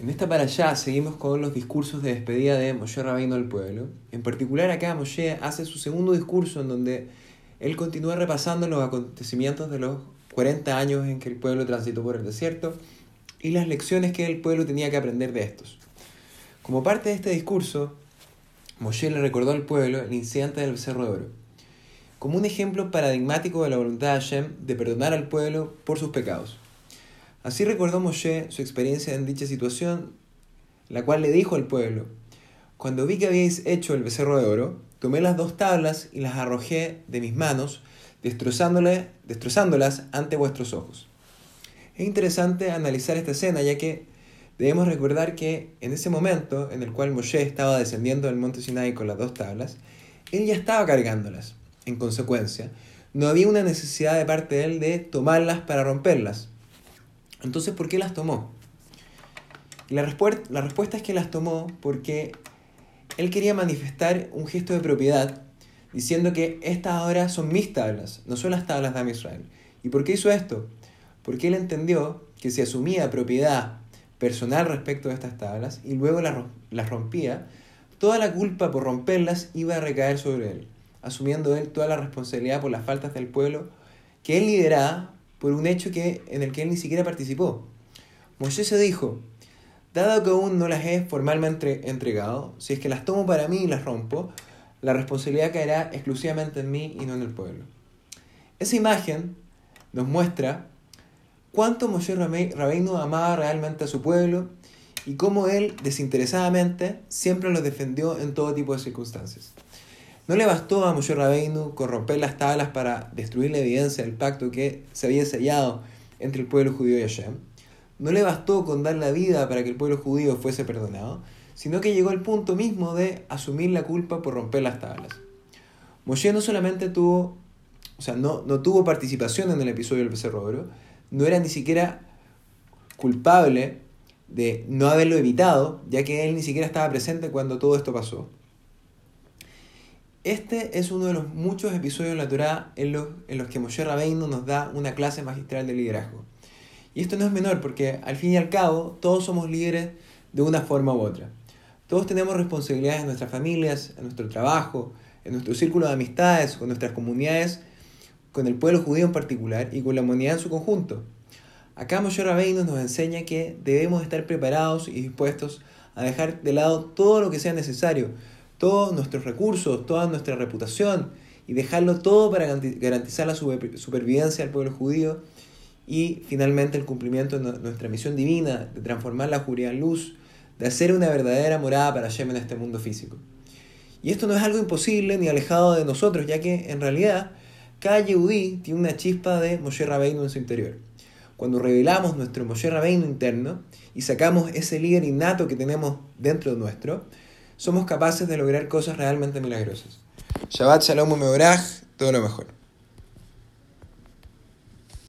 En esta para allá seguimos con los discursos de despedida de Moshe Rabbeinu al pueblo. En particular acá Moshe hace su segundo discurso en donde él continúa repasando los acontecimientos de los 40 años en que el pueblo transitó por el desierto y las lecciones que el pueblo tenía que aprender de estos. Como parte de este discurso, Moshe le recordó al pueblo el incidente del becerro de oro, como un ejemplo paradigmático de la voluntad de Hashem de perdonar al pueblo por sus pecados. Así recordó Moshe su experiencia en dicha situación, la cual le dijo al pueblo, Cuando vi que habíais hecho el becerro de oro, tomé las dos tablas y las arrojé de mis manos, destrozándolas ante vuestros ojos. Es interesante analizar esta escena, ya que debemos recordar que en ese momento en el cual Moshe estaba descendiendo del monte Sinai con las dos tablas, él ya estaba cargándolas. En consecuencia, no había una necesidad de parte de él de tomarlas para romperlas. Entonces, ¿por qué las tomó? la, la respuesta es que las tomó porque él quería manifestar un gesto de propiedad diciendo que estas ahora son mis tablas, no son las tablas de Am Israel. ¿Y por qué hizo esto? Porque él entendió que si asumía propiedad personal respecto de estas tablas y luego las, las rompía, toda la culpa por romperlas iba a recaer sobre él, asumiendo él toda la responsabilidad por las faltas del pueblo que él lideraba por un hecho que, en el que él ni siquiera participó. Moisés se dijo, dado que aún no las he formalmente entregado, si es que las tomo para mí y las rompo, la responsabilidad caerá exclusivamente en mí y no en el pueblo. Esa imagen nos muestra cuánto Moshe Rabbeinu amaba realmente a su pueblo y cómo él desinteresadamente siempre lo defendió en todo tipo de circunstancias. No le bastó a Moshe Rabbeinu corromper las tablas para destruir la evidencia del pacto que se había sellado entre el pueblo judío y Hashem. No le bastó con dar la vida para que el pueblo judío fuese perdonado, sino que llegó al punto mismo de asumir la culpa por romper las tablas. Moshe no solamente tuvo, o sea, no, no tuvo participación en el episodio del becerro oro, no era ni siquiera culpable de no haberlo evitado, ya que él ni siquiera estaba presente cuando todo esto pasó. Este es uno de los muchos episodios de la los, en los que Moshe Rabbeinu nos da una clase magistral de liderazgo. Y esto no es menor porque al fin y al cabo todos somos líderes de una forma u otra. Todos tenemos responsabilidades en nuestras familias, en nuestro trabajo, en nuestro círculo de amistades, con nuestras comunidades, con el pueblo judío en particular y con la humanidad en su conjunto. Acá Moshe Rabbeinu nos enseña que debemos estar preparados y dispuestos a dejar de lado todo lo que sea necesario todos nuestros recursos, toda nuestra reputación y dejarlo todo para garantizar la supervivencia del pueblo judío y finalmente el cumplimiento de nuestra misión divina de transformar la oscuridad en luz, de hacer una verdadera morada para Hashem en este mundo físico. Y esto no es algo imposible ni alejado de nosotros, ya que en realidad cada Yehudí tiene una chispa de Moshe Rabbeinu en su interior. Cuando revelamos nuestro Moshe Rabbeinu interno y sacamos ese líder innato que tenemos dentro de nuestro, somos capaces de lograr cosas realmente milagrosas. Shabbat Shalom Meorach, todo lo mejor.